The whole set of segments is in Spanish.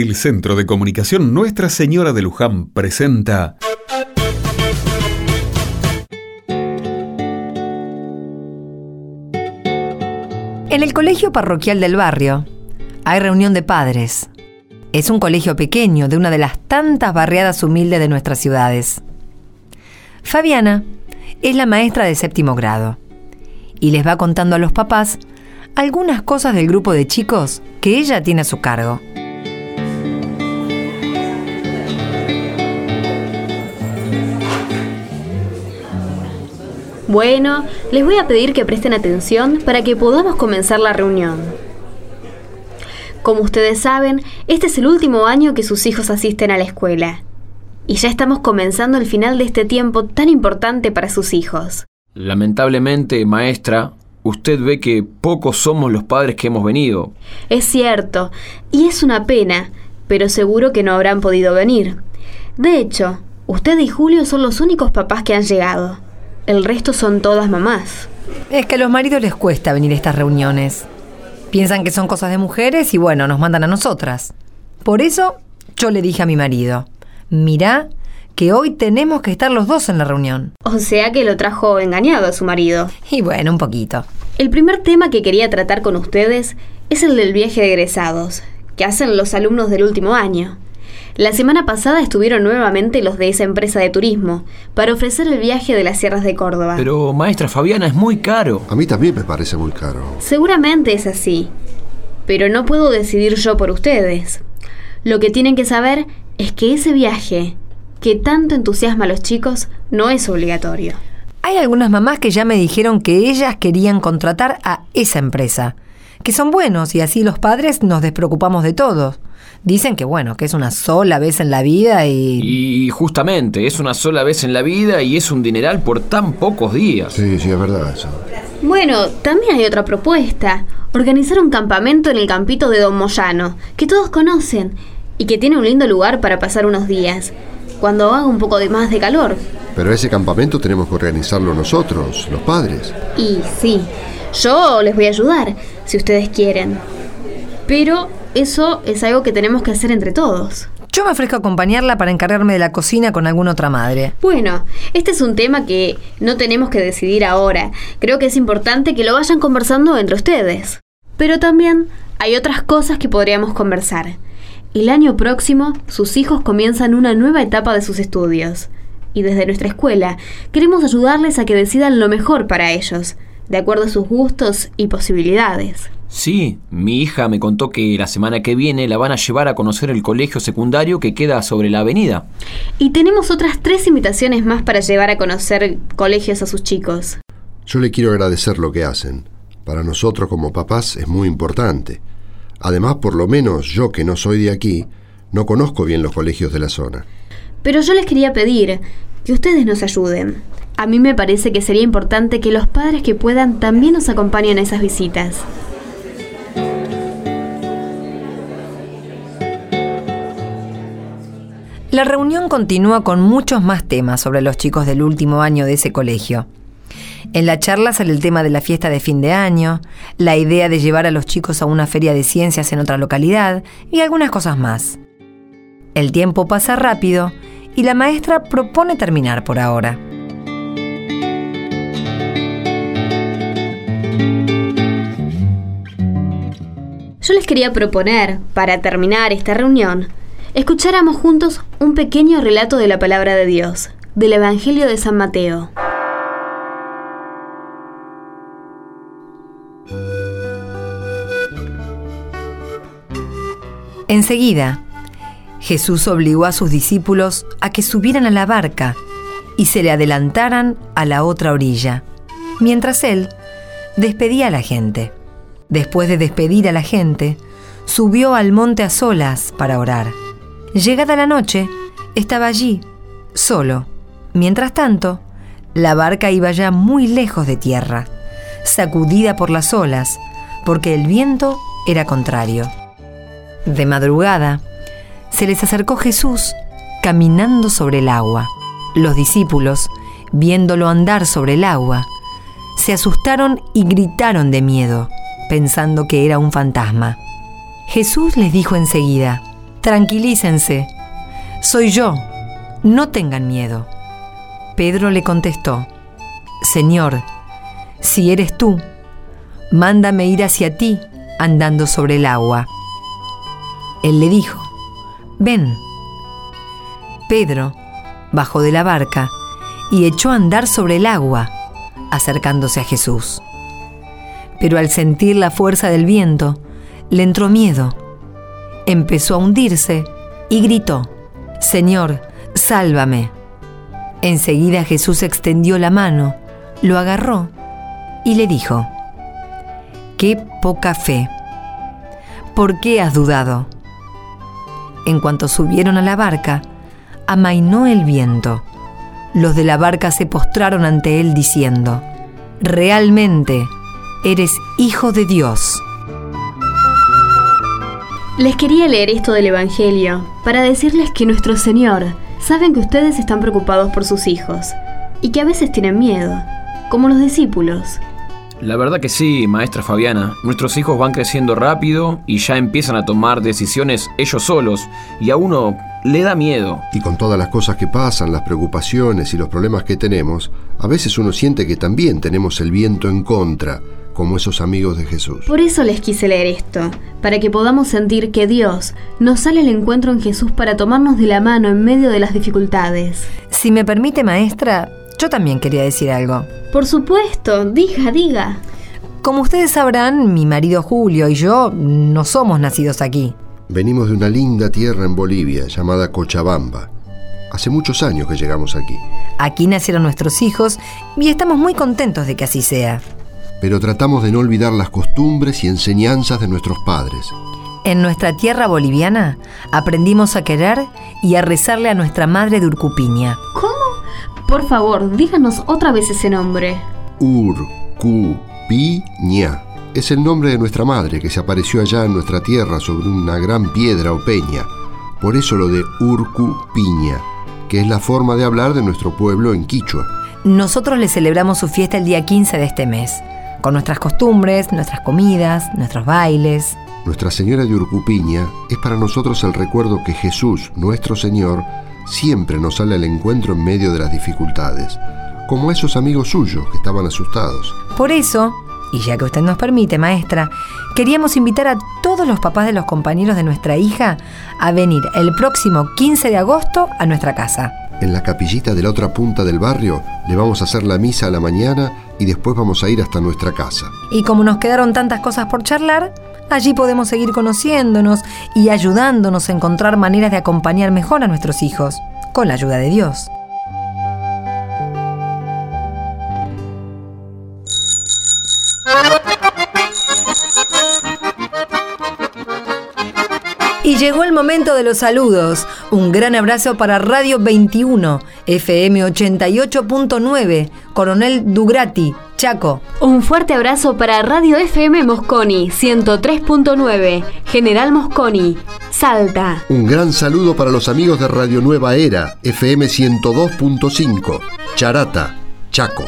El Centro de Comunicación Nuestra Señora de Luján presenta En el colegio parroquial del barrio hay reunión de padres. Es un colegio pequeño de una de las tantas barriadas humildes de nuestras ciudades. Fabiana es la maestra de séptimo grado y les va contando a los papás algunas cosas del grupo de chicos que ella tiene a su cargo. Bueno, les voy a pedir que presten atención para que podamos comenzar la reunión. Como ustedes saben, este es el último año que sus hijos asisten a la escuela. Y ya estamos comenzando el final de este tiempo tan importante para sus hijos. Lamentablemente, maestra, usted ve que pocos somos los padres que hemos venido. Es cierto, y es una pena, pero seguro que no habrán podido venir. De hecho, usted y Julio son los únicos papás que han llegado. El resto son todas mamás. Es que a los maridos les cuesta venir a estas reuniones. Piensan que son cosas de mujeres y bueno, nos mandan a nosotras. Por eso yo le dije a mi marido, mirá que hoy tenemos que estar los dos en la reunión. O sea que lo trajo engañado a su marido. Y bueno, un poquito. El primer tema que quería tratar con ustedes es el del viaje de egresados, que hacen los alumnos del último año. La semana pasada estuvieron nuevamente los de esa empresa de turismo para ofrecer el viaje de las sierras de Córdoba. Pero, maestra Fabiana, es muy caro. A mí también me parece muy caro. Seguramente es así, pero no puedo decidir yo por ustedes. Lo que tienen que saber es que ese viaje, que tanto entusiasma a los chicos, no es obligatorio. Hay algunas mamás que ya me dijeron que ellas querían contratar a esa empresa, que son buenos y así los padres nos despreocupamos de todos. Dicen que bueno, que es una sola vez en la vida y... Y justamente, es una sola vez en la vida y es un dineral por tan pocos días. Sí, sí, es verdad eso. Bueno, también hay otra propuesta. Organizar un campamento en el campito de Don Moyano, que todos conocen, y que tiene un lindo lugar para pasar unos días, cuando haga un poco de más de calor. Pero ese campamento tenemos que organizarlo nosotros, los padres. Y sí, yo les voy a ayudar, si ustedes quieren. Pero eso es algo que tenemos que hacer entre todos. Yo me ofrezco a acompañarla para encargarme de la cocina con alguna otra madre. Bueno, este es un tema que no tenemos que decidir ahora. Creo que es importante que lo vayan conversando entre ustedes. Pero también hay otras cosas que podríamos conversar. El año próximo, sus hijos comienzan una nueva etapa de sus estudios. Y desde nuestra escuela, queremos ayudarles a que decidan lo mejor para ellos, de acuerdo a sus gustos y posibilidades. Sí, mi hija me contó que la semana que viene la van a llevar a conocer el colegio secundario que queda sobre la avenida. Y tenemos otras tres invitaciones más para llevar a conocer colegios a sus chicos. Yo le quiero agradecer lo que hacen. Para nosotros como papás es muy importante. Además, por lo menos yo que no soy de aquí, no conozco bien los colegios de la zona. Pero yo les quería pedir que ustedes nos ayuden. A mí me parece que sería importante que los padres que puedan también nos acompañen a esas visitas. La reunión continúa con muchos más temas sobre los chicos del último año de ese colegio. En la charla sale el tema de la fiesta de fin de año, la idea de llevar a los chicos a una feria de ciencias en otra localidad y algunas cosas más. El tiempo pasa rápido y la maestra propone terminar por ahora. Yo les quería proponer, para terminar esta reunión, escucháramos juntos un pequeño relato de la palabra de Dios, del Evangelio de San Mateo. Enseguida, Jesús obligó a sus discípulos a que subieran a la barca y se le adelantaran a la otra orilla, mientras él despedía a la gente. Después de despedir a la gente, subió al monte a solas para orar. Llegada la noche, estaba allí, solo. Mientras tanto, la barca iba ya muy lejos de tierra, sacudida por las olas, porque el viento era contrario. De madrugada, se les acercó Jesús caminando sobre el agua. Los discípulos, viéndolo andar sobre el agua, se asustaron y gritaron de miedo, pensando que era un fantasma. Jesús les dijo enseguida, Tranquilícense, soy yo, no tengan miedo. Pedro le contestó, Señor, si eres tú, mándame ir hacia ti andando sobre el agua. Él le dijo, ven. Pedro bajó de la barca y echó a andar sobre el agua, acercándose a Jesús. Pero al sentir la fuerza del viento, le entró miedo. Empezó a hundirse y gritó, Señor, sálvame. Enseguida Jesús extendió la mano, lo agarró y le dijo, Qué poca fe. ¿Por qué has dudado? En cuanto subieron a la barca, amainó el viento. Los de la barca se postraron ante él diciendo, Realmente eres hijo de Dios. Les quería leer esto del Evangelio para decirles que nuestro Señor saben que ustedes están preocupados por sus hijos y que a veces tienen miedo, como los discípulos. La verdad que sí, maestra Fabiana. Nuestros hijos van creciendo rápido y ya empiezan a tomar decisiones ellos solos y a uno le da miedo. Y con todas las cosas que pasan, las preocupaciones y los problemas que tenemos, a veces uno siente que también tenemos el viento en contra, como esos amigos de Jesús. Por eso les quise leer esto, para que podamos sentir que Dios nos sale al encuentro en Jesús para tomarnos de la mano en medio de las dificultades. Si me permite, maestra, yo también quería decir algo. Por supuesto, diga, diga. Como ustedes sabrán, mi marido Julio y yo no somos nacidos aquí. Venimos de una linda tierra en Bolivia llamada Cochabamba. Hace muchos años que llegamos aquí. Aquí nacieron nuestros hijos y estamos muy contentos de que así sea. Pero tratamos de no olvidar las costumbres y enseñanzas de nuestros padres. En nuestra tierra boliviana aprendimos a querer y a rezarle a nuestra madre de Urcupiña. ¿Cómo? Por favor, díganos otra vez ese nombre. Urcupiña. Es el nombre de nuestra madre que se apareció allá en nuestra tierra sobre una gran piedra o peña. Por eso lo de Urcupiña, que es la forma de hablar de nuestro pueblo en quichua. Nosotros le celebramos su fiesta el día 15 de este mes, con nuestras costumbres, nuestras comidas, nuestros bailes. Nuestra Señora de Urcupiña es para nosotros el recuerdo que Jesús, nuestro Señor, siempre nos sale al encuentro en medio de las dificultades, como esos amigos suyos que estaban asustados. Por eso, y ya que usted nos permite, maestra, queríamos invitar a todos los papás de los compañeros de nuestra hija a venir el próximo 15 de agosto a nuestra casa. En la capillita de la otra punta del barrio le vamos a hacer la misa a la mañana y después vamos a ir hasta nuestra casa. Y como nos quedaron tantas cosas por charlar, allí podemos seguir conociéndonos y ayudándonos a encontrar maneras de acompañar mejor a nuestros hijos, con la ayuda de Dios. Y llegó el momento de los saludos. Un gran abrazo para Radio 21, FM 88.9, Coronel Dugrati, Chaco. Un fuerte abrazo para Radio FM Mosconi 103.9, General Mosconi, Salta. Un gran saludo para los amigos de Radio Nueva Era, FM 102.5, Charata, Chaco.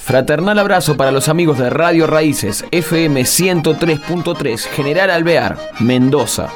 Fraternal abrazo para los amigos de Radio Raíces, FM 103.3, General Alvear, Mendoza.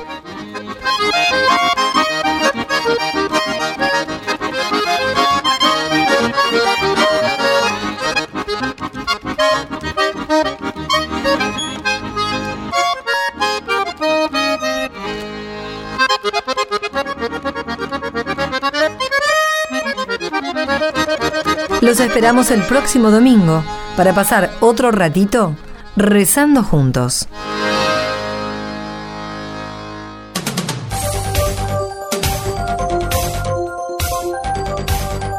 Los esperamos el próximo domingo para pasar otro ratito rezando juntos.